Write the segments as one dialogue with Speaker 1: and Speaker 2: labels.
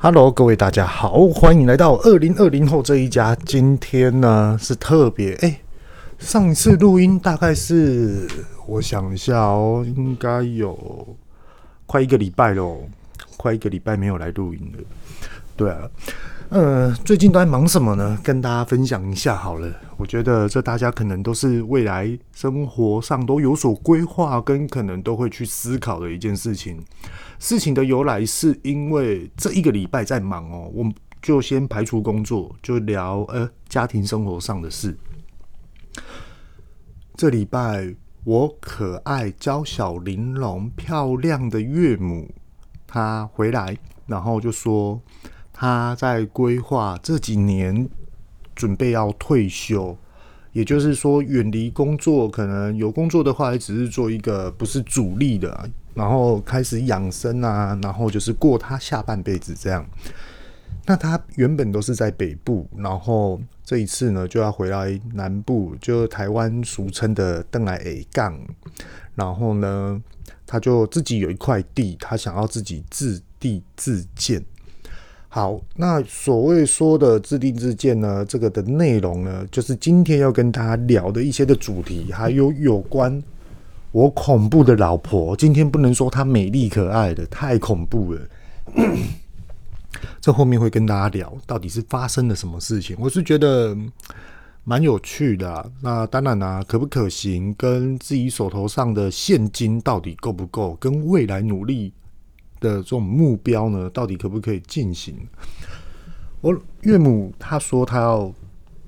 Speaker 1: Hello，各位大家好，欢迎来到二零二零后这一家。今天呢是特别哎、上一次录音大概是我想一下哦，应该有快一个礼拜喽，快一个礼拜没有来录音了。对啊，呃，最近都在忙什么呢？跟大家分享一下好了。我觉得这大家可能都是未来生活上都有所规划，跟可能都会去思考的一件事情。事情的由来是因为这一个礼拜在忙哦，我们就先排除工作，就聊呃家庭生活上的事。这礼拜我可爱、娇小、玲珑、漂亮的岳母她回来，然后就说她在规划这几年准备要退休，也就是说远离工作，可能有工作的话也只是做一个不是主力的。然后开始养生啊，然后就是过他下半辈子这样。那他原本都是在北部，然后这一次呢就要回来南部，就台湾俗称的“邓来 A 杠”。然后呢，他就自己有一块地，他想要自己自地自建。好，那所谓说的自地自建呢，这个的内容呢，就是今天要跟大家聊的一些的主题，还有有关。我恐怖的老婆，今天不能说她美丽可爱的，太恐怖了。这后面会跟大家聊，到底是发生了什么事情。我是觉得蛮有趣的。那当然啦，可不可行，跟自己手头上的现金到底够不够，跟未来努力的这种目标呢，到底可不可以进行？我岳母她说她要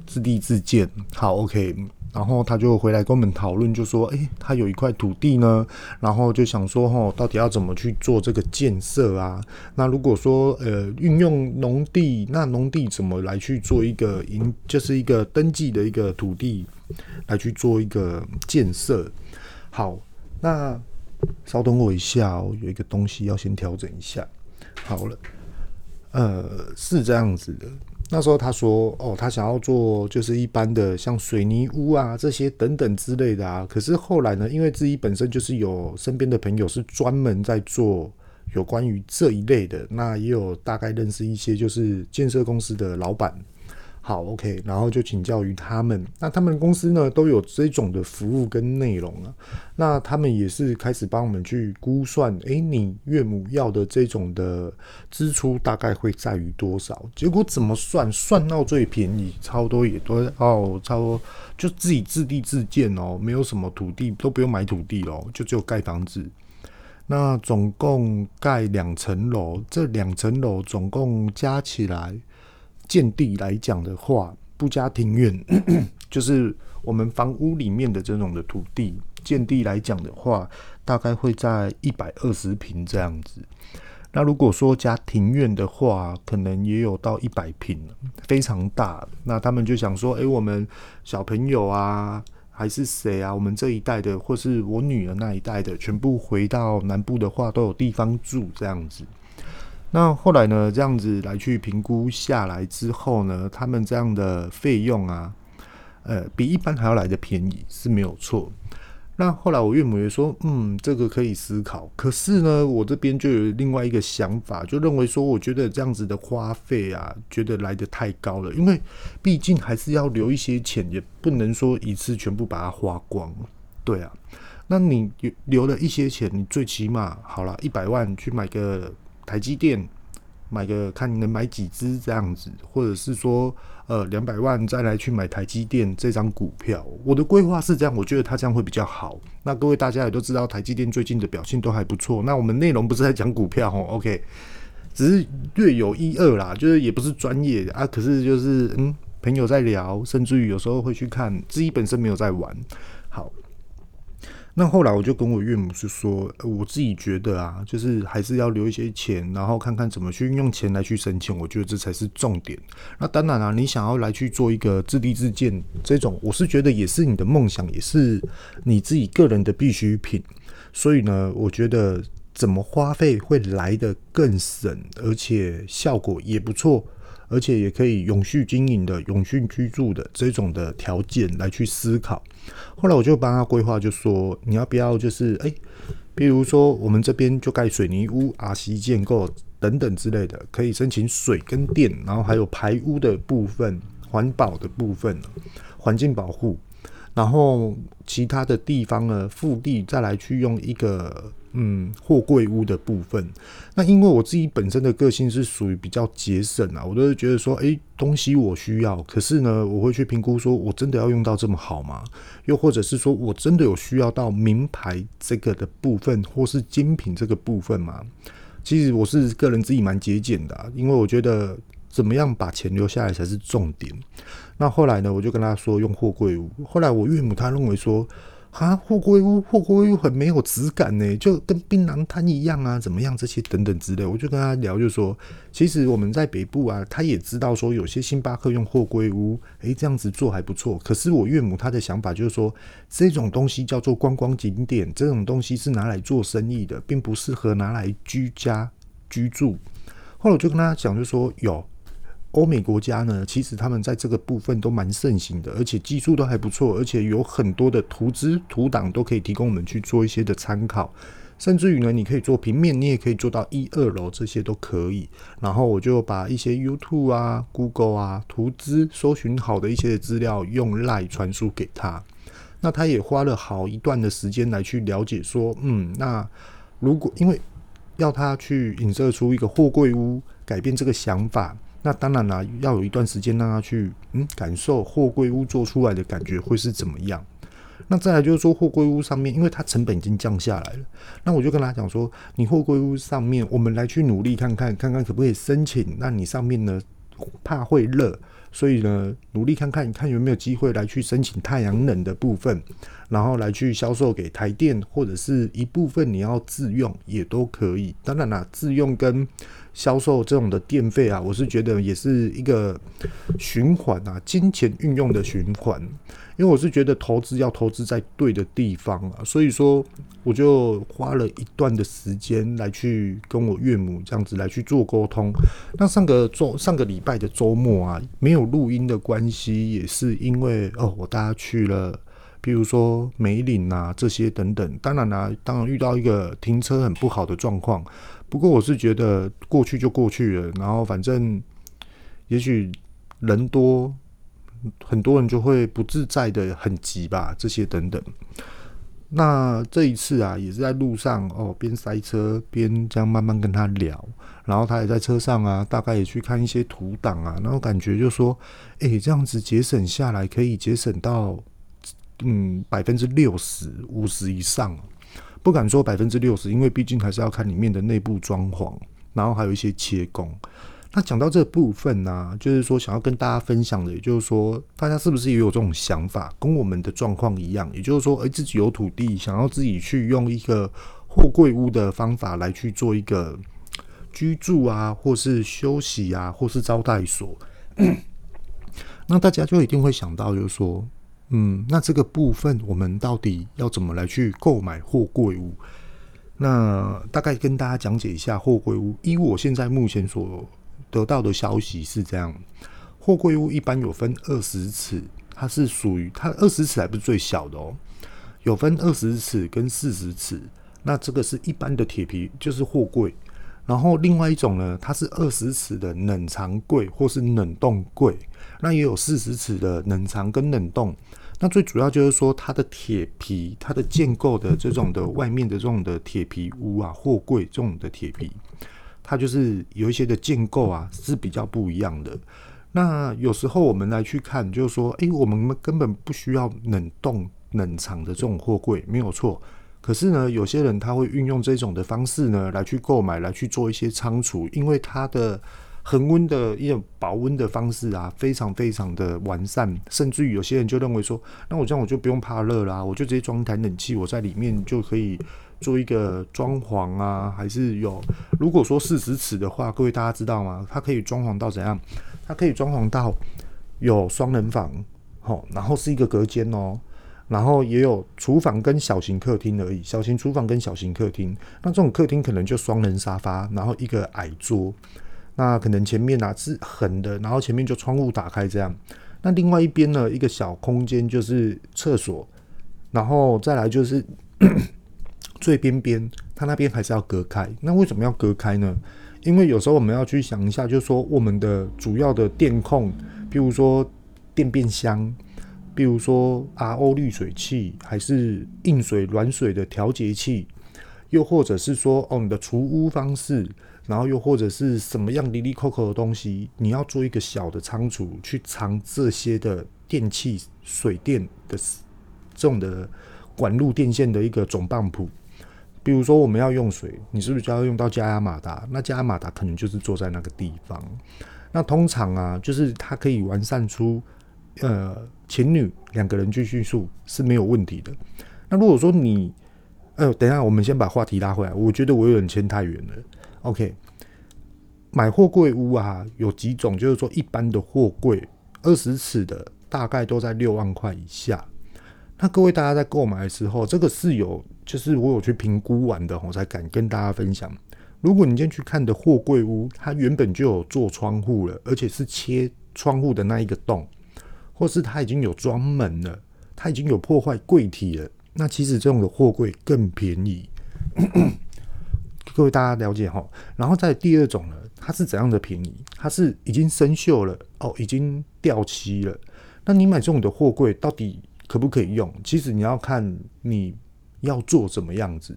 Speaker 1: 自立自建，好，OK。然后他就回来跟我们讨论，就说：“诶，他有一块土地呢，然后就想说，吼，到底要怎么去做这个建设啊？那如果说，呃，运用农地，那农地怎么来去做一个营，就是一个登记的一个土地，来去做一个建设。好，那稍等我一下哦，有一个东西要先调整一下。好了，呃，是这样子的。”那时候他说：“哦，他想要做就是一般的像水泥屋啊这些等等之类的啊。可是后来呢，因为自己本身就是有身边的朋友是专门在做有关于这一类的，那也有大概认识一些就是建设公司的老板。”好，OK，然后就请教于他们。那他们公司呢都有这种的服务跟内容啊。那他们也是开始帮我们去估算，诶、你岳母要的这种的支出大概会在于多少？结果怎么算？算到最便宜，差不多也都哦，差不多就自己自地自建哦，没有什么土地，都不用买土地哦，就只有盖房子。那总共盖两层楼，这两层楼总共加起来。建地来讲的话，不加庭院，就是我们房屋里面的这种的土地。建地来讲的话，大概会在一百二十平这样子。那如果说加庭院的话，可能也有到一百平，非常大。那他们就想说，诶，我们小朋友啊，还是谁啊？我们这一代的，或是我女儿那一代的，全部回到南部的话，都有地方住这样子。那后来呢，这样子来去评估下来之后呢，他们这样的费用啊，呃，比一般还要来的便宜是没有错。那后来我岳母也说，嗯，这个可以思考。可是呢，我这边就有另外一个想法，就认为说，我觉得这样子的花费啊，觉得来的太高了，因为毕竟还是要留一些钱，也不能说一次全部把它花光。对啊，那你留了一些钱，你最起码好了，一百万去买个。台积电买个看能买几只这样子，或者是说呃两百万再来去买台积电这张股票。我的规划是这样，我觉得它这样会比较好。那各位大家也都知道，台积电最近的表现都还不错。那我们内容不是在讲股票哦，OK，只是略有一二啦，就是也不是专业啊。可是就是嗯，朋友在聊，甚至于有时候会去看，自己本身没有在玩。好。那后来我就跟我岳母是说，我自己觉得啊，就是还是要留一些钱，然后看看怎么去运用钱来去省钱，我觉得这才是重点。那当然啊，你想要来去做一个自立自建这种，我是觉得也是你的梦想，也是你自己个人的必需品。所以呢，我觉得怎么花费会来得更省，而且效果也不错。而且也可以永续经营的、永续居住的这种的条件来去思考。后来我就帮他规划，就说你要不要就是哎，比如说我们这边就盖水泥屋啊、西建构等等之类的，可以申请水跟电，然后还有排污的部分、环保的部分、环境保护，然后其他的地方呢，腹地再来去用一个。嗯，货柜屋的部分，那因为我自己本身的个性是属于比较节省啊，我都是觉得说，诶、东西我需要，可是呢，我会去评估说，我真的要用到这么好吗？又或者是说我真的有需要到名牌这个的部分，或是精品这个部分吗？其实我是个人自己蛮节俭的、因为我觉得怎么样把钱留下来才是重点。那后来呢，我就跟他说用货柜屋，后来我岳母她认为说。啊，货柜屋，货柜屋很没有质感呢，就跟槟榔摊一样啊，怎么样？这些等等之类，我就跟他聊，就说，其实我们在北部啊，他也知道说有些星巴克用货柜屋，诶、这样子做还不错。可是我岳母她的想法就是说，这种东西叫做观光景点，这种东西是拿来做生意的，并不适合拿来居家居住。后来我就跟他讲，就说有。欧美国家呢，其实他们在这个部分都蛮盛行的，而且技术都还不错，而且有很多的图资图档都可以提供我们去做一些的参考，甚至于呢，你可以做平面，你也可以做到一二楼，这些都可以。然后我就把一些 YouTube 啊、Google 啊图资搜寻好的一些资料用 Lie 传输给他，那他也花了好一段的时间来去了解说，嗯，那如果因为要他去影射出一个货柜屋，改变这个想法。那当然啦，要有一段时间让他去嗯感受货柜屋做出来的感觉会是怎么样。那再来就是说货柜屋上面，因为它成本已经降下来了，那我就跟他讲说，你货柜屋上面，我们来去努力看看，看看可不可以申请。那你上面呢，怕会热，所以呢，努力看看，看有没有机会来去申请太阳能的部分，然后来去销售给台电，或者是一部分你要自用也都可以。当然啦，自用跟销售这种的电费啊，我是觉得也是一个循环啊，金钱运用的循环。因为我是觉得投资要投资在对的地方啊，所以说我就花了一段的时间来去跟我岳母这样子来去做沟通。那上个周上个礼拜的周末啊，没有录音的关系，也是因为哦，我带他去了，比如说梅岭啊这些等等。当然啦、当然遇到一个停车很不好的状况。不过我是觉得过去就过去了，然后反正也许人多，很多人就会不自在的很急吧，这些等等。那这一次啊，也是在路上哦，边塞车边这样慢慢跟他聊，然后他也在车上啊，大概也去看一些图档啊，然后感觉就说，诶、这样子节省下来可以节省到嗯百分之六十五十以上。不敢说百分之六十，因为毕竟还是要看里面的内部装潢，然后还有一些切工。那讲到这部分呢、就是说想要跟大家分享的，也就是说，大家是不是也有这种想法，跟我们的状况一样？也就是说，诶，自己有土地，想要自己去用一个货柜屋的方法来去做一个居住啊，或是休息啊，或是招待所。那大家就一定会想到，就是说。嗯，那这个部分我们到底要怎么来去购买货柜屋？那大概跟大家讲解一下货柜屋。依我现在目前所得到的消息是这样：货柜屋一般有分二十尺，它是属于它二十尺还不是最小的哦，有分二十尺跟四十尺。那这个是一般的铁皮，就是货柜。然后另外一种呢，它是二十尺的冷藏柜或是冷冻柜，那也有四十尺的冷藏跟冷冻。那最主要就是说，它的铁皮，它的建构的这种的外面的这种的铁皮屋啊，货柜这种的铁皮，它就是有一些的建构啊是比较不一样的。那有时候我们来去看，就是说，诶，我们根本不需要冷冻冷藏的这种货柜，没有错。可是呢，有些人他会运用这种的方式呢，来去购买，来去做一些仓储，因为它的。恒温的一种保温的方式啊，非常非常的完善，甚至于有些人就认为说，那我这样我就不用怕热啦，我就直接装一台冷气，我在里面就可以做一个装潢啊，还是有。如果说四十尺的话，各位大家知道吗？它可以装潢到怎样？它可以装潢到有双人房，齁，然后是一个隔间哦，然后也有厨房跟小型客厅而已，小型厨房跟小型客厅。那这种客厅可能就双人沙发，然后一个矮桌。那可能前面啊是横的，然后前面就窗户打开这样。那另外一边呢，一个小空间就是厕所，然后再来就是最边边，它那边还是要隔开。那为什么要隔开呢？因为有时候我们要去想一下，就是说我们的主要的电控，比如说电变箱，比如说 RO 滤水器，还是硬水软水的调节器，又或者是说哦你的除污方式，然后又或者是什么样离离扣扣的东西，你要做一个小的仓储去藏这些的电器、水电的这种的。管路电线的一个总棒谱，比如说我们要用水，你是不是就要用到加压马达？那加压马达可能就是坐在那个地方。那通常啊，就是它可以完善出呃情侣两个人去叙述是没有问题的。那如果说你，呃，等一下，我们先把话题拉回来，我觉得我有点牵太远了。OK，买货柜屋啊，有几种，就是说一般的货柜二十尺的，大概都在六万块以下。那各位大家在购买的时候，这个是有，就是我有去评估完的，我才敢跟大家分享。如果你今天去看的货柜屋，它原本就有做窗户了，而且是切窗户的那一个洞，或是它已经有装门了，它已经有破坏柜体了，那其实这种的货柜更便宜。各位大家了解哈。然后在第二种呢，它是怎样的便宜？它是已经生锈了哦，已经掉漆了。那你买这种的货柜到底？可不可以用？其实你要看你要做什么样子。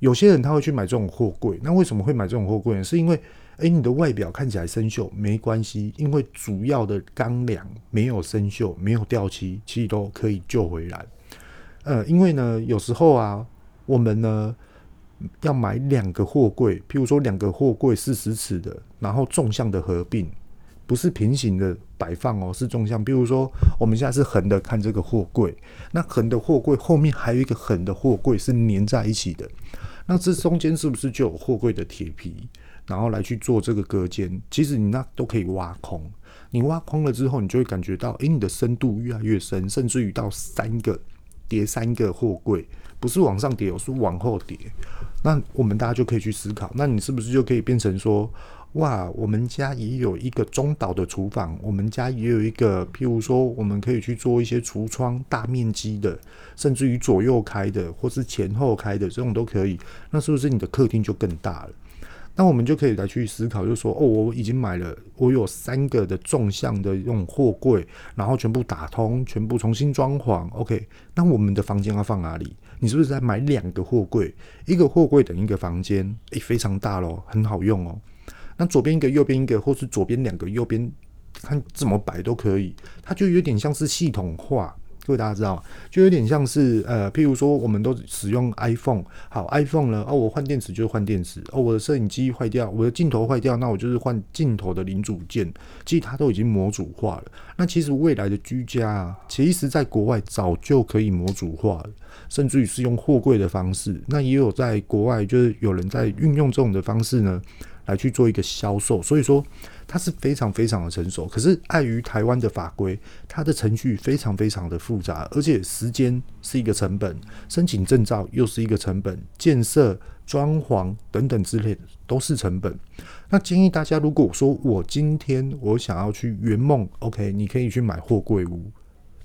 Speaker 1: 有些人他会去买这种货柜，那为什么会买这种货柜呢？是因为，诶，你的外表看起来生锈没关系，因为主要的钢梁没有生锈，没有掉漆，其实都可以救回来。呃，因为呢，有时候啊，我们呢要买两个货柜，譬如说两个货柜四十尺的，然后纵向的合并。不是平行的摆放哦，是纵向。比如说，我们现在是横的看这个货柜，那横的货柜后面还有一个横的货柜是粘在一起的，那这中间是不是就有货柜的铁皮，然后来去做这个隔间？其实你那都可以挖空，你挖空了之后，你就会感觉到，诶，你的深度越来越深，甚至于到三个叠三个货柜，不是往上叠，而是往后叠。那我们大家就可以去思考，那你是不是就可以变成说？哇，我们家也有一个中岛的厨房，我们家也有一个，譬如说，我们可以去做一些橱窗大面积的，甚至于左右开的，或是前后开的，这种都可以。那是不是你的客厅就更大了？那我们就可以来去思考，就说，哦，我已经买了，我有三个的纵向的这种货柜，然后全部打通，全部重新装潢。OK，那我们的房间要放哪里？你是不是在买两个货柜？一个货柜等一个房间，诶、非常大咯，很好用哦。那左边一个，右边一个，或是左边两个，右边看怎么摆都可以。它就有点像是系统化，各位大家知道吗？就有点像是呃，譬如说我们都使用 iPhone，好，iPhone 呢，哦，我换电池就换电池，哦，我的摄影机坏掉，我的镜头坏掉，那我就是换镜头的零组件。其实它都已经模组化了。那其实未来的居家啊，其实在国外早就可以模组化了，甚至于是用货柜的方式。那也有在国外，就是有人在运用这种的方式呢。来去做一个销售，所以说它是非常非常的成熟。可是碍于台湾的法规，它的程序非常非常的复杂，而且时间是一个成本，申请证照又是一个成本，建设、装潢等等之类的都是成本。那建议大家，如果说我今天我想要去圆梦，OK，你可以去买货柜屋，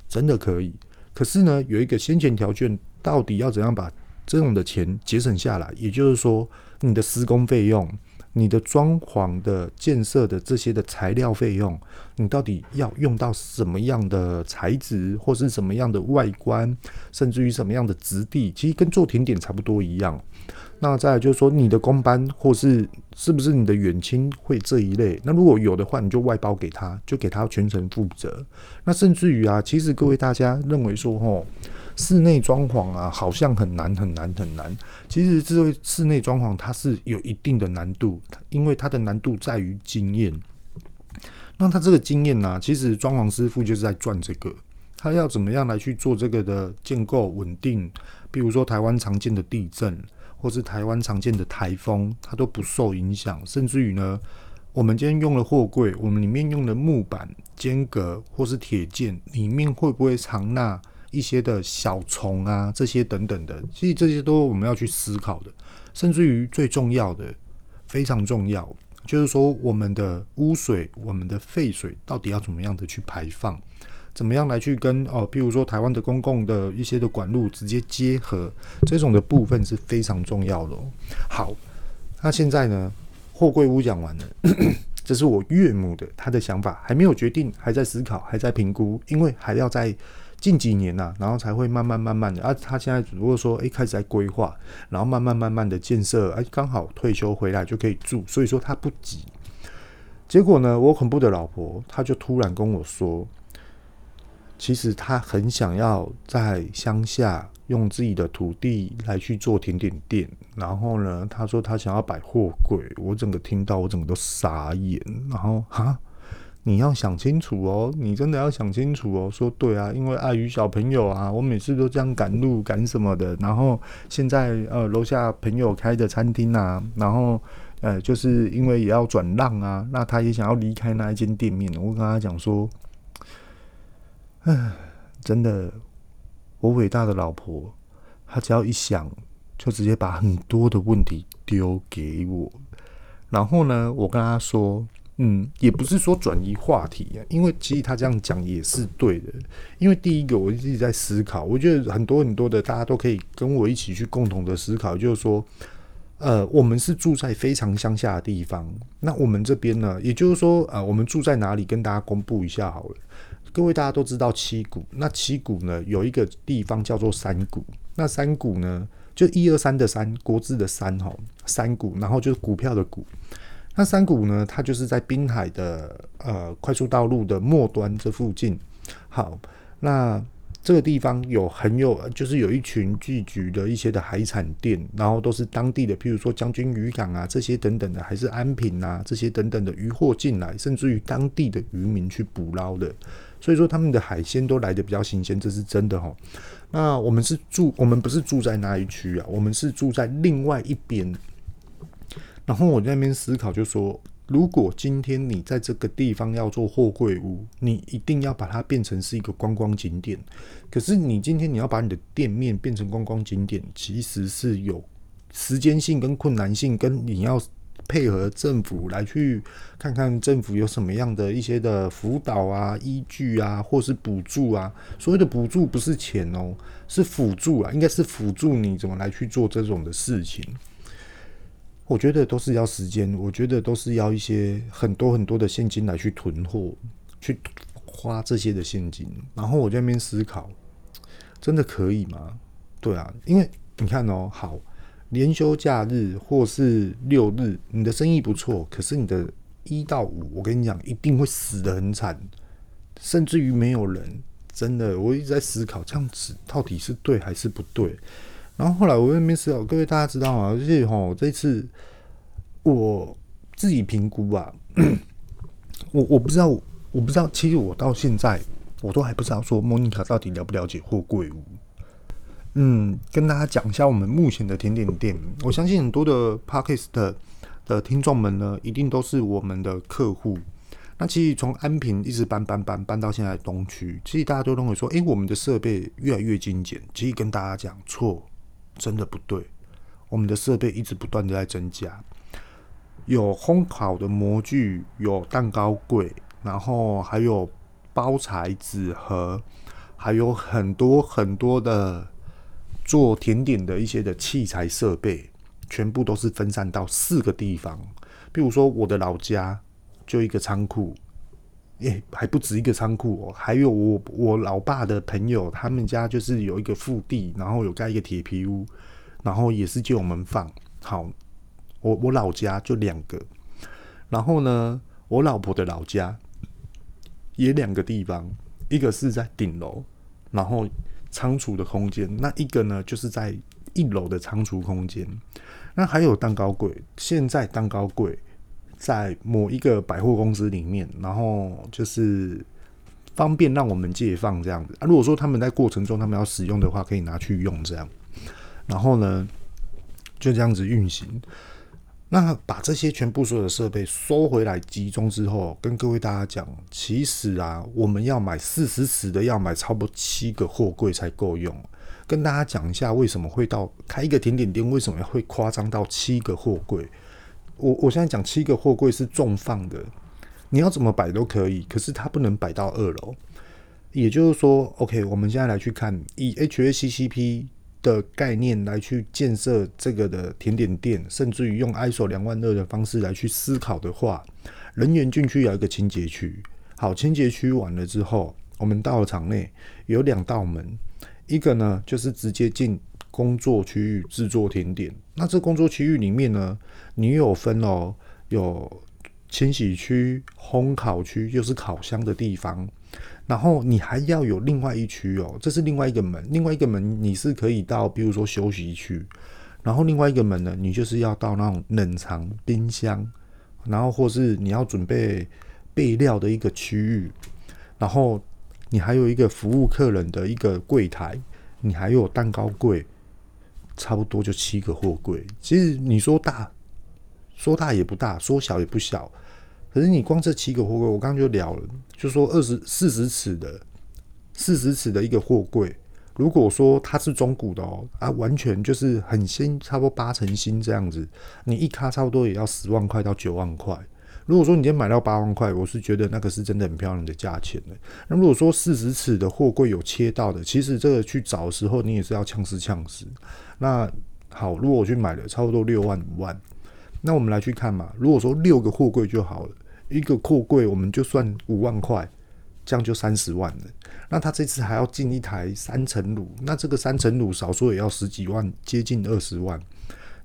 Speaker 1: 真的可以。可是呢，有一个先前条件，到底要怎样把这种的钱节省下来？也就是说，你的施工费用。你的装潢的建设的这些的材料费用，你到底要用到什么样的材质，或是什么样的外观，甚至于什么样的质地，其实跟做甜点差不多一样。那再来就是说，你的工班或是是不是你的远亲会这一类？那如果有的话，你就外包给他，就给他全程负责。那甚至于啊，其实各位大家认为说，吼。室内装潢啊，好像很难很难很难。其实，这位室内装潢它是有一定的难度，因为它的难度在于经验。那他这个经验呢，其实装潢师傅就是在赚这个。他要怎么样来去做这个的建构稳定？比如说台湾常见的地震，或是台湾常见的台风，它都不受影响。甚至于呢，我们今天用的货柜，我们里面用的木板、间隔或是铁件，里面会不会藏纳？一些的小虫啊，这些等等的，其实这些都我们要去思考的。甚至于最重要的，非常重要，就是说我们的污水、我们的废水到底要怎么样的去排放，怎么样来去跟哦，譬如说台湾的公共的一些的管路直接结合，这种的部分是非常重要的。好，那现在呢，货柜屋讲完了，这是我岳母的她的想法，还没有决定，还在思考，还在评估，因为还要在近几年呐、啊，然后才会慢慢慢慢的。啊，他现在如果说哎、开始在规划，然后慢慢慢慢的建设，哎，刚好退休回来就可以住，所以说他不急。结果呢，我恐怖的老婆，她就突然跟我说，其实她很想要在乡下用自己的土地来去做甜点店。然后呢，她说她想要摆货柜。我整个听到，我整个都傻眼。然后哈，你要想清楚哦，你真的要想清楚哦。说对啊，因为碍于小朋友啊，我每次都这样赶路赶什么的。然后现在呃，楼下朋友开的餐厅啊，然后。呃，就是因为也要转让啊，那他也想要离开那一间店面。我跟他讲说，唉，真的，我伟大的老婆，她只要一想，就直接把很多的问题丢给我。然后呢，我跟他说，嗯，也不是说转移话题啊，因为其实他这样讲也是对的。因为第一个，我一直在思考，我觉得很多很多的大家都可以跟我一起去共同的思考，就是说。呃，我们是住在非常乡下的地方。那我们这边呢，也就是说，呃，我们住在哪里？跟大家公布一下好了。各位大家都知道七股，那七股呢，有一个地方叫做三股。那三股呢，就一二三的三，国字的三哈，三股，然后就是股票的股。那山谷呢，它就是在滨海的呃快速道路的末端这附近。好，那。这个地方有很有，就是有一群聚集的一些的海产店，然后都是当地的，譬如说将军渔港啊这些等等的，还是安平啊这些等等的渔货进来，甚至于当地的渔民去捕捞的，所以说他们的海鲜都来得比较新鲜，这是真的哈。那我们是住，我们不是住在那一区啊，我们是住在另外一边。然后我在那边思考，就说。如果今天你在这个地方要做货柜屋，你一定要把它变成是一个观光景点。可是你今天你要把你的店面变成观光景点，其实是有时间性跟困难性，跟你要配合政府来去看看政府有什么样的一些的辅导啊、依据啊，或是补助啊。所谓的补助不是钱哦，是辅助啊，应该是辅助你怎么来去做这种的事情。我觉得都是要时间，我觉得都是要一些很多很多的现金来去囤货，去花这些的现金。然后我在那边思考，真的可以吗？对啊，因为你看哦，好，连休假日或是六日，你的生意不错，可是你的一到五，我跟你讲，一定会死得很惨，甚至于没有人。真的，我一直在思考，这样子到底是对还是不对？然后后来我在那边思考，各位大家知道吗？就是吼，这次我自己评估啊，我我不知道，我不知道，其实我到现在我都还不知道说莫妮卡到底了不了解货柜屋。嗯，跟大家讲一下我们目前的甜点店。我相信很多的 Podcast 的，的听众们呢，一定都是我们的客户。那其实从安平一直搬搬搬搬到现在东区，其实大家都认为说，诶，我们的设备越来越精简。其实跟大家讲错。真的不对，我们的设备一直不断的在增加，有烘烤的模具，有蛋糕柜，然后还有包材纸盒，还有很多很多的做甜点的一些的器材设备，全部都是分散到四个地方。比如说我的老家就一个仓库，诶，还不止一个仓库哦，还有我我老爸的朋友，他们家就是有一个腹地，然后有盖一个铁皮屋，然后也是借我们放。好，我我老家就两个，然后呢，我老婆的老家也两个地方，一个是在顶楼，然后仓储的空间，那一个呢就是在一楼的仓储空间，那还有蛋糕柜，现在蛋糕柜。在某一个百货公司里面，然后就是方便让我们借放这样子啊。如果说他们在过程中他们要使用的话，可以拿去用这样。然后呢，就这样子运行。那把这些全部所有的设备收回来集中之后，跟各位大家讲，其实啊，我们要买四十尺的，要买差不多七个货柜才够用。跟大家讲一下，为什么会到开一个甜点店，为什么会夸张到七个货柜？我我现在讲七个货柜是重放的，你要怎么摆都可以，可是它不能摆到二楼。也就是说，OK，我们现在来去看以 HACCP 的概念来去建设这个的甜点店，甚至于用 ISO 两万二的方式来去思考的话，人员进去有一个清洁区。好，清洁区完了之后，我们到了场内有两道门，一个呢就是直接进工作区域制作甜点。那这工作区域里面呢，你有分哦，有清洗区、烘烤区，就是烤箱的地方。然后你还要有另外一区哦，这是另外一个门，另外一个门你是可以到，比如说休息区。然后另外一个门呢，你就是要到那种冷藏冰箱，然后或是你要准备备料的一个区域。然后你还有一个服务客人的一个柜台，你还有蛋糕柜，差不多就七个货柜。其实你说大，说大也不大，说小也不小。可是你光这七个货柜，我刚刚就聊了，就说二十四十尺的四十尺的一个货柜，如果说它是中古的哦，啊，完全就是很新，差不多八成新这样子，你一卡差不多也要十万块到九万块。如果说你今天买到八万块，我是觉得那个是真的很漂亮的价钱的。那如果说四十尺的货柜有切到的，其实这个去找的时候，你也是要呛死呛死。那好，如果我去买了差不多六万五万。那我们来去看嘛，如果说六个货柜就好了，一个货柜我们就算五万块，这样就三十万了。那他这次还要进一台三层炉，那这个三层炉少说也要十几万，接近二十万。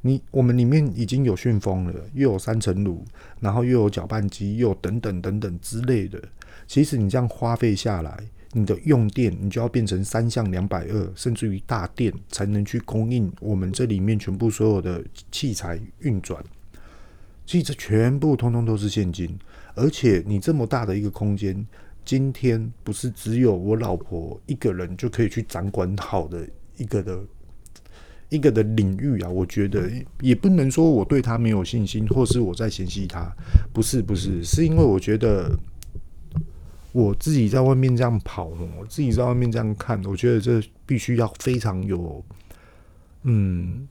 Speaker 1: 你我们里面已经有旋风了，又有三层炉，然后又有搅拌机，又等等等等之类的。其实你这样花费下来，你的用电你就要变成三项两百二，甚至于大电才能去供应我们这里面全部所有的器材运转。所以这全部通通都是现金，而且你这么大的一个空间，今天不是只有我老婆一个人就可以去掌管好的一个的一个的领域啊。我觉得也不能说我对他没有信心，或是我在嫌弃他，不是不是，是因为我觉得我自己在外面这样跑，我自己在外面这样看，我觉得这必须要非常有，嗯，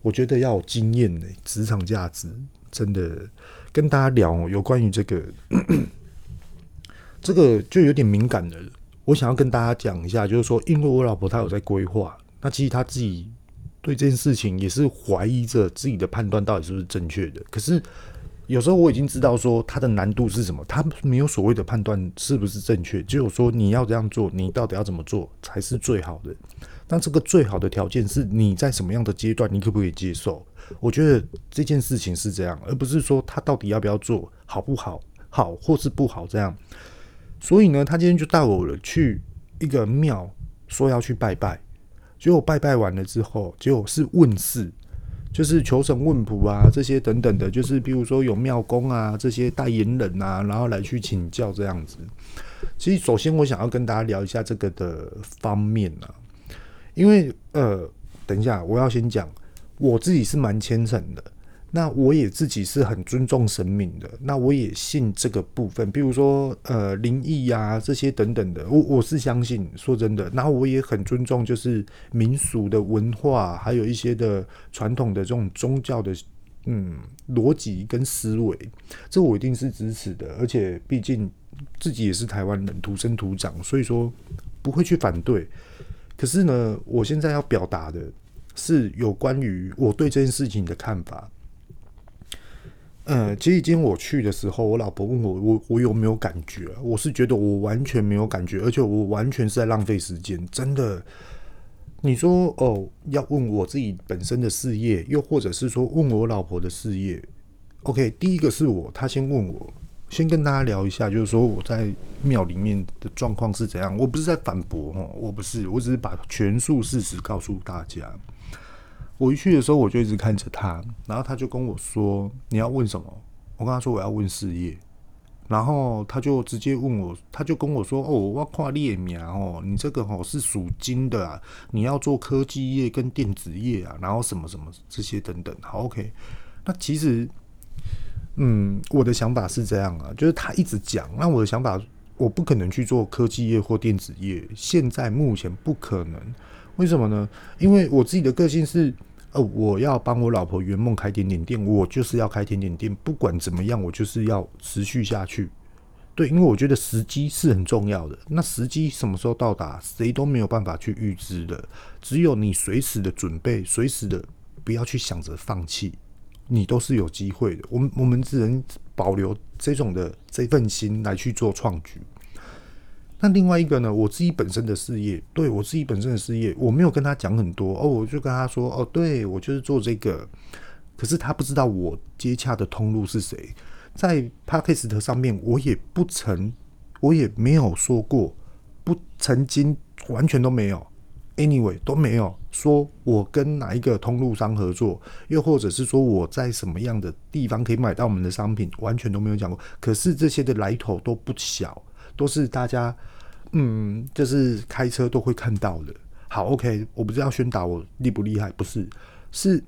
Speaker 1: 我觉得要有经验的职场价值。真的跟大家聊有关于这个，这个就有点敏感的。我想要跟大家讲一下，就是说，因为我老婆她有在规划，那其实她自己对这件事情也是怀疑着自己的判断到底是不是正确的。可是有时候我已经知道说它的难度是什么，它没有所谓的判断是不是正确，只有说你要这样做，你到底要怎么做才是最好的。那这个最好的条件是你在什么样的阶段，你可不可以接受？我觉得这件事情是这样，而不是说他到底要不要做好不好，好或是不好这样。所以呢，他今天就带我了去一个庙，说要去拜拜。结果拜拜完了之后，结果是问事，就是求神问卜啊，这些等等的，就是比如说有庙公啊，这些代言人啊，然后来去请教这样子。其实，首先我想要跟大家聊一下这个的方面啊，因为呃，等一下我要先讲。我自己是蛮虔诚的，那我也自己是很尊重神明的，那我也信这个部分，比如说呃灵异呀这些等等的，我我是相信，说真的，然后我也很尊重就是民俗的文化，还有一些的传统的这种宗教的嗯逻辑跟思维，这我一定是支持的，而且毕竟自己也是台湾人，土生土长，所以说不会去反对。可是呢，我现在要表达的。是有关于我对这件事情的看法。呃，其实今天我去的时候，我老婆问我，我我有没有感觉？我是觉得我完全没有感觉，而且我完全是在浪费时间。真的，你说哦，要问我自己本身的事业，又或者是说问我老婆的事业？OK，第一个是我，他先问我。先跟大家聊一下，就是说我在庙里面的状况是怎样。我不是在反驳哦，我不是，我只是把全数事实告诉大家。我一去的时候，我就一直看着他，然后他就跟我说：“你要问什么？”我跟他说：“我要问事业。”然后他就直接问我，他就跟我说：“哦，我跨列苗哦，你这个哦是属金的啊，你要做科技业跟电子业啊，然后什么什么这些等等。”好，OK。那其实。嗯，我的想法是这样啊，就是他一直讲，那我的想法，我不可能去做科技业或电子业，现在目前不可能。为什么呢？因为我自己的个性是，呃，我要帮我老婆圆梦开甜点店，我就是要开甜点店，不管怎么样，我就是要持续下去。对，因为我觉得时机是很重要的。那时机什么时候到达，谁都没有办法去预知的。只有你随时的准备，随时的不要去想着放弃，你都是有机会的。我们我们只能保留这种的这份心来去做创举。那另外一个呢，我自己本身的事业，对我自己本身的事业，我没有跟他讲很多哦，我就跟他说哦，对我就是做这个，可是他不知道我接洽的通路是谁。在 Podcast 上面，我也不曾，我也没有说过，不曾经完全都没有，anyway 都没有说我跟哪一个通路商合作，又或者是说我在什么样的地方可以买到我们的商品，完全都没有讲过。可是这些的来头都不小，都是大家，嗯，就是开车都会看到的。好，OK，我不知道宣导我厉不厉害，不是，是。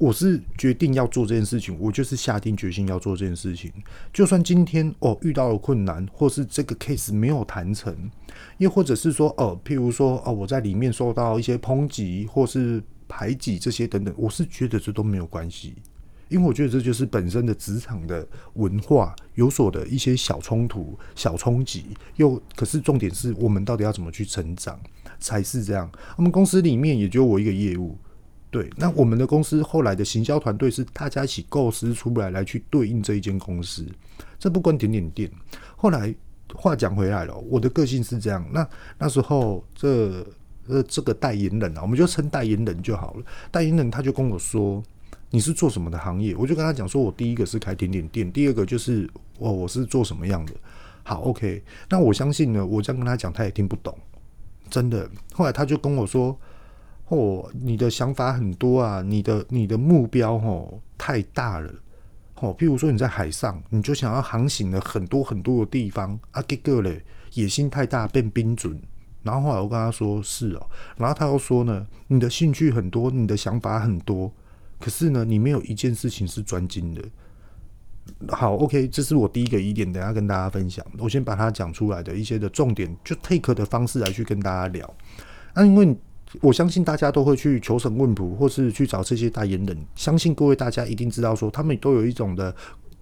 Speaker 1: 我是决定要做这件事情，我就是下定决心要做这件事情。就算今天哦遇到了困难，或是这个 case 没有谈成，又或者是说哦，譬如说哦我在里面受到一些抨击或是排挤这些等等，我是觉得这都没有关系，因为我觉得这就是本身的职场的文化有所的一些小冲突、小冲击。又可是重点是我们到底要怎么去成长才是这样？我们公司里面也就我一个业务。对，那我们的公司后来的行销团队是大家一起构思出来，来去对应这一间公司。这不关点点店。后来话讲回来了，我的个性是这样。那那时候这呃这个代言人啊，我们就称代言人就好了。代言人他就跟我说：“你是做什么的行业？”我就跟他讲说：“我第一个是开点点店，第二个就是我我是做什么样的。”好，OK。那我相信呢，我这样跟他讲，他也听不懂，真的。后来他就跟我说。哦，你的想法很多啊，你的你的目标哦太大了，哦，譬如说你在海上，你就想要航行了很多很多的地方啊，结果嘞野心太大变冰准，然后后来我跟他说是哦，然后他又说呢，你的兴趣很多，你的想法很多，可是呢，你没有一件事情是专精的。好，OK，这是我第一个疑点，等下跟大家分享。我先把它讲出来的一些的重点，就 take 的方式来去跟大家聊。那、因为。我相信大家都会去求神问卜，或是去找这些代言人。相信各位大家一定知道，说他们都有一种的，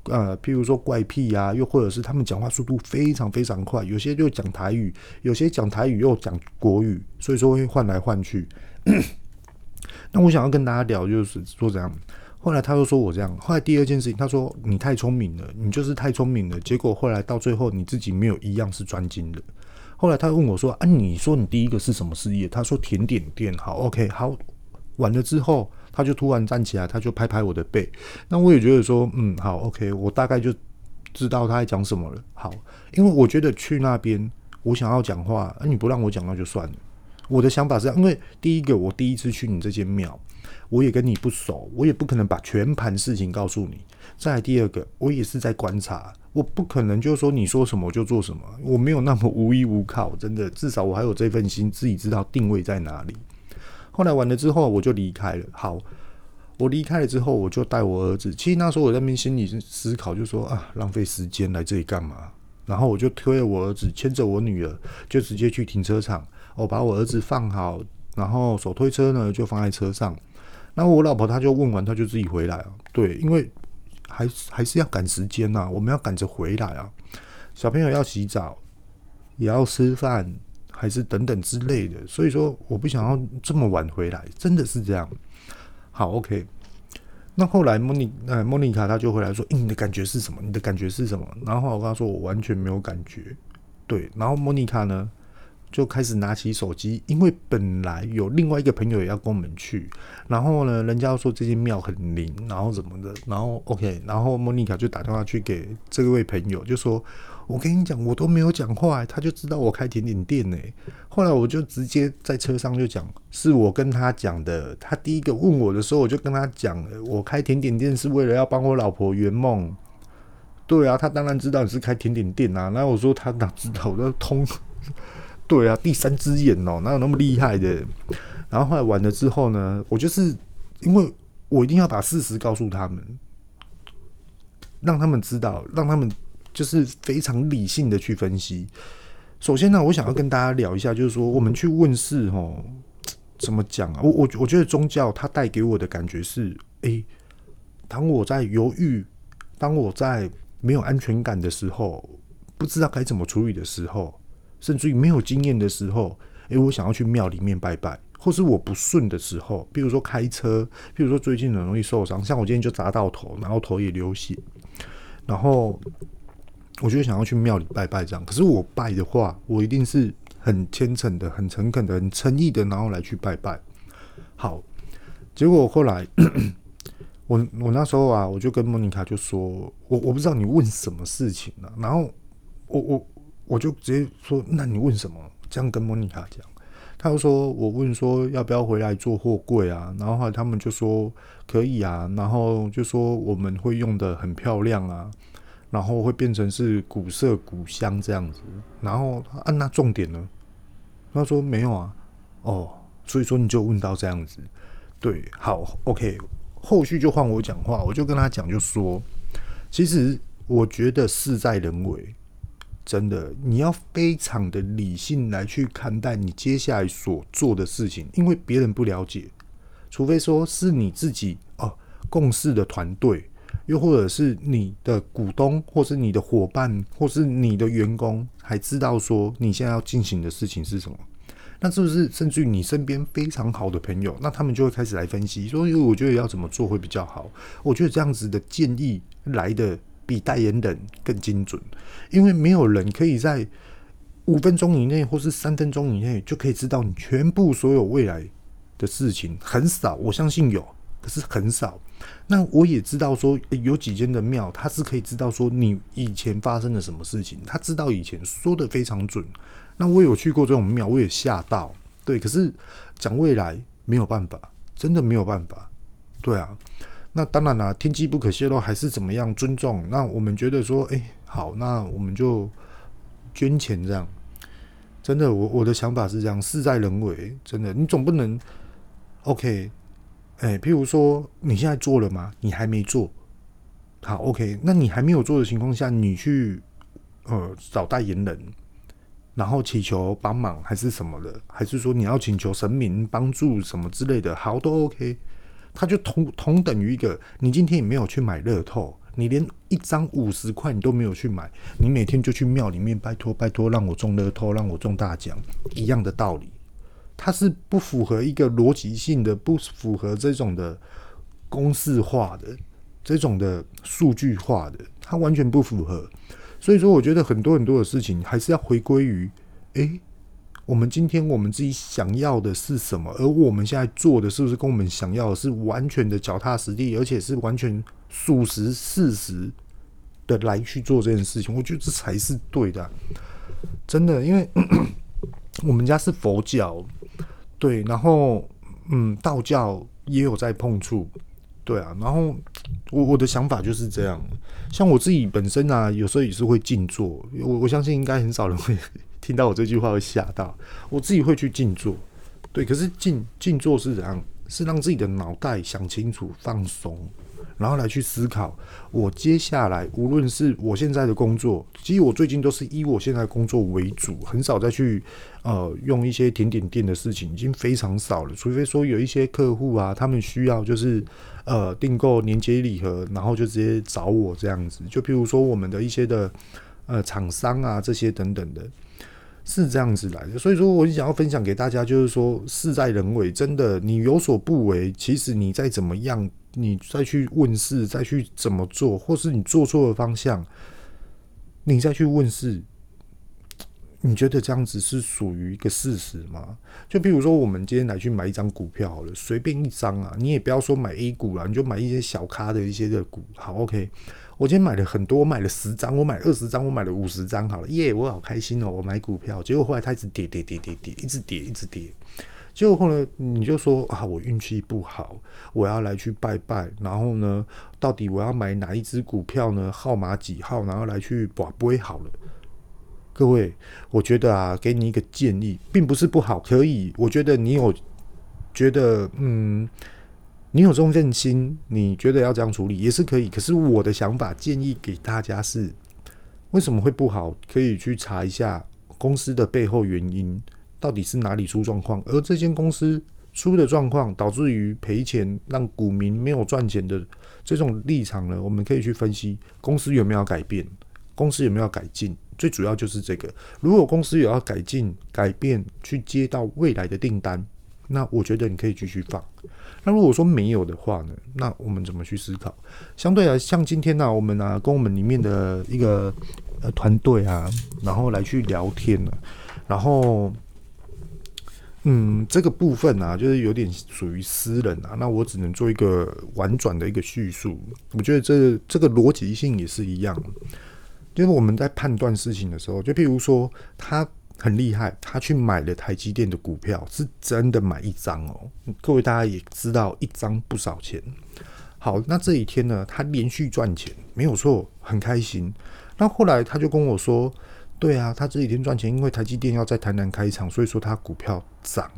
Speaker 1: 呃，譬如说怪癖啊，又或者是他们讲话速度非常非常快，有些就讲台语，有些讲台语又讲国语，所以说会换来换去。那我想要跟大家聊，就是说这样。后来他又说我这样。后来第二件事情，他说你太聪明了，你就是太聪明了。结果后来到最后，你自己没有一样是专精的。后来他问我说：“啊，你说你第一个是什么事业？”他说：“甜点店。”好，OK，好。完了之后，他就突然站起来，他就拍拍我的背。那我也觉得说：“嗯，好，OK，我大概就知道他在讲什么了。”好，因为我觉得去那边，我想要讲话，啊，你不让我讲，那就算了。我的想法是，因为第一个，我第一次去你这间庙，我也跟你不熟，我也不可能把全盘事情告诉你。再来第二个，我也是在观察。我不可能就说你说什么就做什么，我没有那么无依无靠，真的，至少我还有这份心，自己知道定位在哪里。后来完了之后，我就离开了。好，我离开了之后，我就带我儿子。其实那时候我在那边心里思考，就说啊，浪费时间来这里干嘛？然后我就推了我儿子，牵着我女儿，就直接去停车场。我把我儿子放好，然后手推车呢就放在车上。那我老婆她就问完，她就自己回来了。对，因为。还还是要赶时间呐，我们要赶着回来啊！小朋友要洗澡，也要吃饭，还是等等之类的。所以说，我不想要这么晚回来，真的是这样。好，OK。那后来莫妮呃莫妮卡她就回来说：“欸，你的感觉是什么？你的感觉是什么？”然后我跟她说：“我完全没有感觉。”对，然后莫妮卡呢？就开始拿起手机，因为本来有另外一个朋友也要跟我们去，然后呢，人家说这间庙很灵，然后怎么的，然后 OK，然后莫妮卡就打电话去给这位朋友，就说：“我跟你讲，我都没有讲话，他就知道我开甜点店呢。”后来我就直接在车上就讲，是我跟他讲的。他第一个问我的时候，我就跟他讲，我开甜点店是为了要帮我老婆圆梦。对啊，他当然知道你是开甜点店啊。然后我说他哪知道，我都通。对啊，第三只眼哦，哪有那么厉害的？然后后来完了之后呢，我就是因为我一定要把事实告诉他们，让他们知道，让他们就是非常理性的去分析。首先呢，我想要跟大家聊一下，就是说我们去问事哦，怎么讲啊？我我我觉得宗教它带给我的感觉是，诶，当我在犹豫，当我在没有安全感的时候。不知道该怎么处理的时候，甚至于没有经验的时候，诶，我想要去庙里面拜拜，或是我不顺的时候，比如说开车，比如说最近很容易受伤，像我今天就砸到头，然后头也流血，然后我就想要去庙里拜拜这样。可是我拜的话，我一定是很虔诚的、很诚恳的、很诚意的，然后来去拜拜。好，结果后来。我我那时候啊，我就跟莫妮卡就说，我我不知道你问什么事情了，然后我我我就直接说，那你问什么？这样跟莫妮卡讲，他就说我问说要不要回来做货柜啊，然后他们就说可以啊，然后就说我们会用的很漂亮啊，然后会变成是古色古香这样子，然后啊那重点呢？他说没有啊，哦，所以说你就问到这样子，对，好，OK。后续就换我讲话，我就跟他讲，就说，其实我觉得事在人为，真的，你要非常的理性来去看待你接下来所做的事情，因为别人不了解，除非说是你自己哦，共事的团队，又或者是你的股东，或是你的伙伴，或是你的员工，还知道说你现在要进行的事情是什么。那是不是甚至于你身边非常好的朋友，那他们就会开始来分析，说，因为我觉得要怎么做会比较好。我觉得这样子的建议来的比代言人更精准，因为没有人可以在五分钟以内或是三分钟以内就可以知道你全部所有未来的事情，很少。我相信有，可是很少。那我也知道说，有几间的庙，他是可以知道说你以前发生了什么事情，他知道以前说的非常准。那我有去过这种庙，我也吓到，对。可是讲未来没有办法，真的没有办法，对啊。那当然啦，天机不可泄露，还是怎么样尊重。那我们觉得说，哎，好，那我们就捐钱这样。真的，我我的想法是这样，事在人为。真的，你总不能，OK，哎，譬如说你现在做了吗？你还没做，好，OK。那你还没有做的情况下，你去呃找代言人。然后祈求帮忙还是什么的，还是说你要请求神明帮助什么之类的，好都 OK。他就同同等于一个，你今天也没有去买乐透，你连一张五十块你都没有去买，你每天就去庙里面拜托拜托，让我中乐透，让我中大奖，一样的道理。它是不符合一个逻辑性的，不符合这种的公式化的，这种的数据化的，它完全不符合。所以说，我觉得很多很多的事情还是要回归于，诶，我们今天我们自己想要的是什么，而我们现在做的是不是跟我们想要的是完全的脚踏实地，而且是完全属实事实的来去做这件事情？我觉得这才是对的，真的，因为 我们家是佛教，对，然后嗯，道教也有在碰触。对啊，然后我我的想法就是这样，像我自己本身啊，有时候也是会静坐。我我相信应该很少人会听到我这句话会吓到，我自己会去静坐。对，可是静静坐是怎样？是让自己的脑袋想清楚、放松。然后来去思考，我接下来无论是我现在的工作，其实我最近都是以我现在工作为主，很少再去呃用一些甜点店的事情，已经非常少了。除非说有一些客户啊，他们需要就是呃订购年节礼盒，然后就直接找我这样子。就譬如说我们的一些的呃厂商啊这些等等的，是这样子来的。所以说我想要分享给大家，就是说事在人为，真的你有所不为，其实你再怎么样。你再去问事，再去怎么做，或是你做错了方向，你再去问事，你觉得这样子是属于一个事实吗？就比如说，我们今天来去买一张股票好了，随便一张啊，你也不要说买 A 股了，你就买一些小咖的一些的股。好，OK，我今天买了很多，我买了十张，我买二十张，我买了五十张，好了，耶，我好开心哦，我买股票，结果后来它一直跌跌跌跌跌，一直跌一直跌。结果后来你就说啊，我运气不好，我要来去拜拜。然后呢，到底我要买哪一支股票呢？号码几号？然后来去把杯好了。各位，我觉得啊，给你一个建议，并不是不好，可以。我觉得你有觉得，嗯，你有这种任心，你觉得要这样处理也是可以。可是我的想法建议给大家是，为什么会不好？可以去查一下公司的背后原因。到底是哪里出状况？而这间公司出的状况导致于赔钱，让股民没有赚钱的这种立场呢？我们可以去分析公司有没有改变，公司有没有改进，最主要就是这个。如果公司有要改进、改变，去接到未来的订单，那我觉得你可以继续放。那如果说没有的话呢？那我们怎么去思考？相对来，像今天呢、我们啊，跟我们里面的一个呃团队啊，然后来去聊天呢、然后。嗯，这个部分啊，就是有点属于私人啊，那我只能做一个婉转的一个叙述。我觉得这、这个逻辑性也是一样，就是我们在判断事情的时候，就譬如说他很厉害，他去买了台积电的股票，是真的买一张哦。各位大家也知道，一张不少钱。好，那这一天呢，他连续赚钱，没有错，很开心。那后来他就跟我说。对啊，他这几天赚钱，因为台积电要在台南开厂，所以说他股票涨。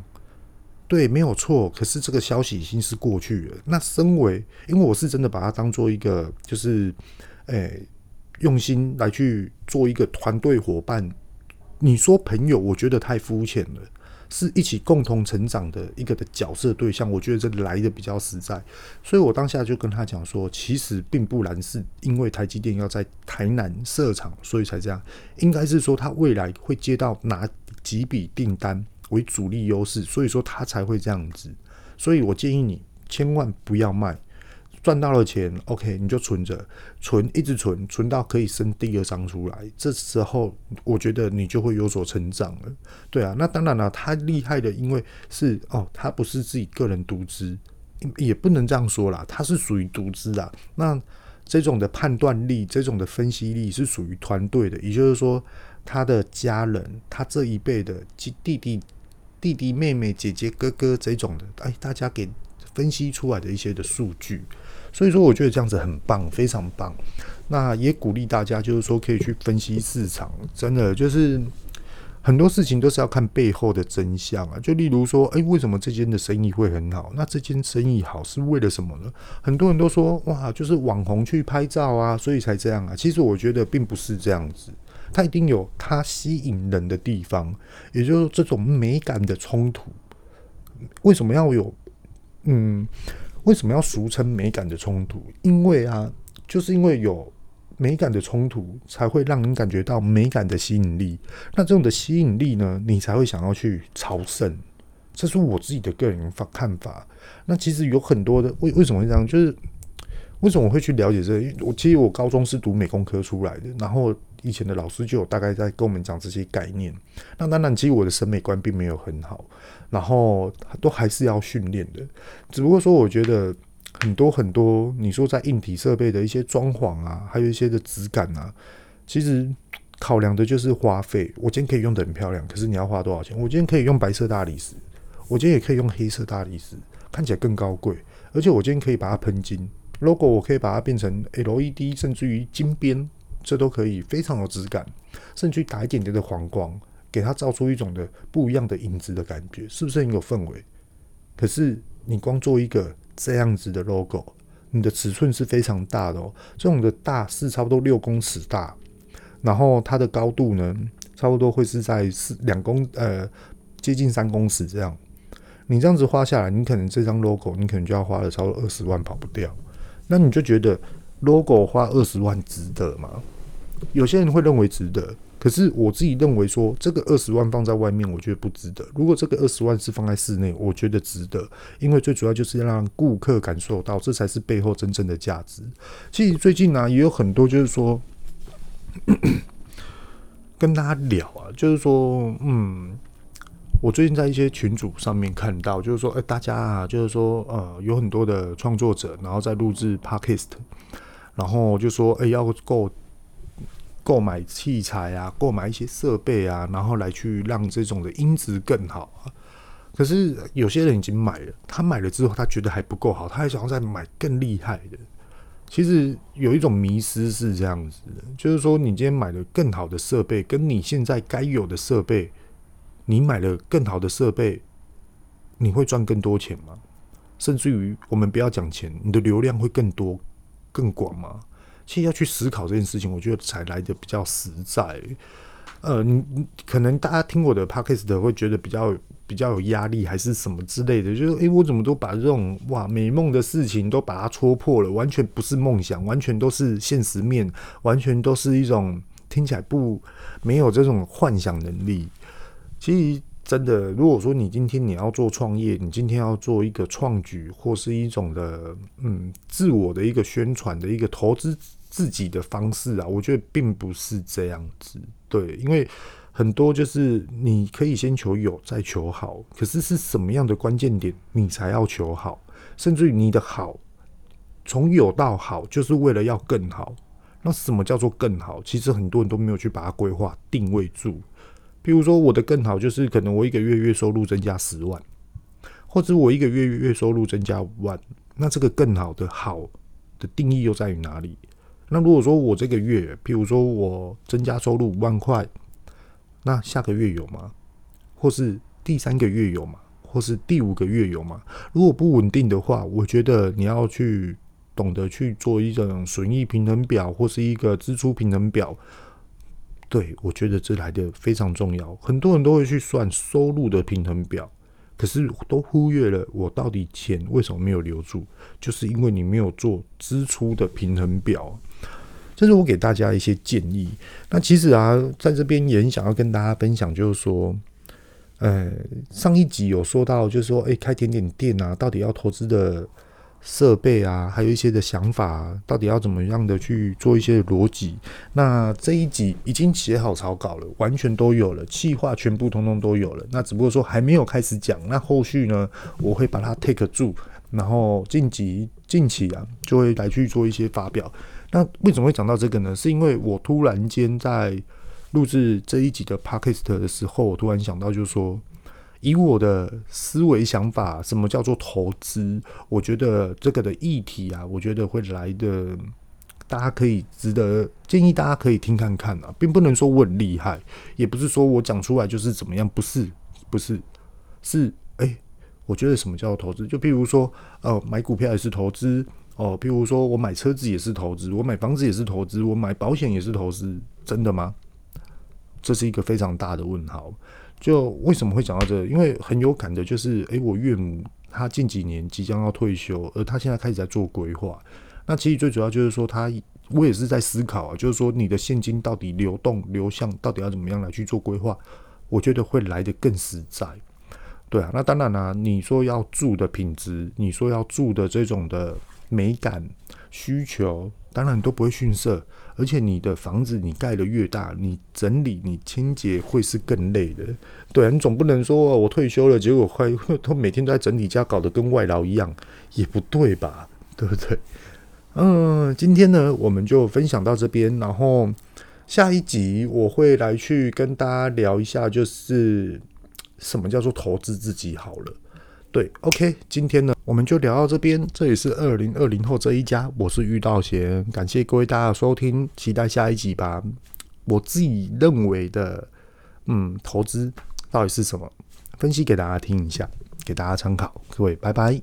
Speaker 1: 对，没有错。可是这个消息已经是过去了。那身为，因为我是真的把它当做一个，就是，诶，用心来去做一个团队伙伴。你说朋友，我觉得太肤浅了。是一起共同成长的一个的角色对象，我觉得这来的比较实在，所以我当下就跟他讲说，其实并不然是因为台积电要在台南设厂，所以才这样，应该是说他未来会接到哪几笔订单为主力优势，所以说他才会这样子，所以我建议你千万不要卖。赚到了钱，OK，你就存着，存一直存，存到可以生第二张出来。这时候，我觉得你就会有所成长了。对啊，那当然了，他厉害的，因为是哦，他不是自己个人独资，也不能这样说啦，他是属于独资啦。那这种的判断力，这种的分析力是属于团队的，也就是说，他的家人，他这一辈的弟弟、弟弟、妹妹、姐姐、哥哥这种的，哎，大家给分析出来的一些的数据。所以说，我觉得这样子很棒，非常棒。那也鼓励大家，就是说可以去分析市场，真的就是很多事情都是要看背后的真相啊。就例如说，哎，为什么这间的生意会很好？那这间生意好是为了什么呢？很多人都说，哇，就是网红去拍照啊，所以才这样啊。其实我觉得并不是这样子，它一定有它吸引人的地方，也就是这种美感的冲突。为什么要有？嗯。为什么要俗称美感的冲突？因为啊，就是因为有美感的冲突，才会让人感觉到美感的吸引力。那这种的吸引力呢，你才会想要去朝圣。这是我自己的个人法看法。那其实有很多的为为什么会这样？就是为什么我会去了解这个？因为我其实我高中是读美工科出来的，然后以前的老师就有大概在跟我们讲这些概念。那当然，其实我的审美观并没有很好。然后都还是要训练的，只不过说，我觉得很多很多，你说在硬体设备的一些装潢啊，还有一些的质感啊，其实考量的就是花费。我今天可以用得很漂亮，可是你要花多少钱？我今天可以用白色大理石，我今天也可以用黑色大理石，看起来更高贵。而且我今天可以把它喷金，logo 我可以把它变成 LED，甚至于金边，这都可以非常有质感，甚至于打一点点的黄光。给它造出一种的不一样的影子的感觉，是不是很有氛围？可是你光做一个这样子的 logo，你的尺寸是非常大的哦。这种的大是差不多六公尺大，然后它的高度呢，差不多会是在四两公呃接近三公尺这样。你这样子画下来，你可能这张 logo 你可能就要花了超过二十万跑不掉。那你就觉得 logo 花二十万值得吗？有些人会认为值得。可是我自己认为说，这个二十万放在外面，我觉得不值得。如果这个二十万是放在室内，我觉得值得，因为最主要就是要让顾客感受到，这才是背后真正的价值。其实最近呢、也有很多就是说，跟大家聊啊，就是说，嗯，我最近在一些群组上面看到，就是说，哎，大家啊，就是说，呃，有很多的创作者，然后在录制 Podcast，然后就说，哎，要够。购买器材啊，购买一些设备啊，然后来去让这种的音质更好。可是有些人已经买了，他买了之后，他觉得还不够好，他还想要再买更厉害的。其实有一种迷失是这样子的，就是说你今天买了更好的设备，跟你现在该有的设备，你买了更好的设备，你会赚更多钱吗？甚至于我们不要讲钱，你的流量会更多、更广吗？其实要去思考这件事情，我觉得才来得比较实在。呃，你可能大家听我的 podcast 会觉得比较比较有压力，还是什么之类的，就是诶，我怎么都把这种哇美梦的事情都把它戳破了，完全不是梦想，完全都是现实面，完全都是一种听起来不没有这种幻想能力。其实真的，如果说你今天你要做创业，你今天要做一个创举，或是一种的嗯自我的一个宣传的一个投资自己的方式啊，我觉得并不是这样子。对，因为很多就是你可以先求有，再求好，可是是什么样的关键点你才要求好？甚至于你的好从有到好，就是为了要更好。那什么叫做更好？其实很多人都没有去把它规划定位住。比如说，我的更好就是可能我一个月月收入增加十万，或者我一个月月收入增加五万。那这个更好的好的定义又在于哪里？那如果说我这个月，比如说我增加收入五万块，那下个月有吗？或是第三个月有吗？或是第五个月有吗？如果不稳定的话，我觉得你要去懂得去做一种损益平衡表，或是一个支出平衡表。对，我觉得这来的非常重要。很多人都会去算收入的平衡表，可是都忽略了我到底钱为什么没有留住，就是因为你没有做支出的平衡表。这是我给大家一些建议。那其实啊，在这边也很想要跟大家分享，就是说，呃，上一集有说到，就是说，诶，开甜点店啊，到底要投资的。设备啊，还有一些的想法，到底要怎么样的去做一些逻辑？那这一集已经写好草稿了，完全都有了，企划全部通通都有了。那只不过说还没有开始讲。那后续呢，我会把它 take 住，然后近期近期啊，就会来去做一些发表。那为什么会讲到这个呢？是因为我突然间在录制这一集的 podcast 的时候，我突然想到，就是说。以我的思维想法，什么叫做投资？我觉得这个的议题啊，我觉得会来的，大家可以值得建议，大家可以听看看啊，并不能说我很厉害，也不是说我讲出来就是怎么样，不是，不是，是哎、我觉得什么叫做投资？就譬如说，呃，买股票也是投资哦，譬如说我买车子也是投资，我买房子也是投资，我买保险也是投资，真的吗？这是一个非常大的问号。就为什么会讲到这个？因为很有感的，就是诶，我岳母她近几年即将要退休，而她现在开始在做规划。那其实最主要就是说，她我也是在思考啊，就是说你的现金到底流动流向到底要怎么样来去做规划？我觉得会来得更实在。对啊，那当然啦、你说要住的品质，你说要住的这种的美感需求，当然都不会逊色。而且你的房子你盖得越大，你整理你清洁会是更累的。对啊，你总不能说我退休了，结果快都每天都在整理家，搞得跟外劳一样，也不对吧？对不对？嗯，今天呢，我们就分享到这边，然后下一集我会来去跟大家聊一下，就是什么叫做投资自己好了。对，OK，今天呢，我们就聊到这边。这里是二零二零后这一家，我是玉道贤，感谢各位大家的收听，期待下一集吧。我自己认为的，嗯，投资到底是什么？分析给大家听一下，给大家参考。各位，拜拜。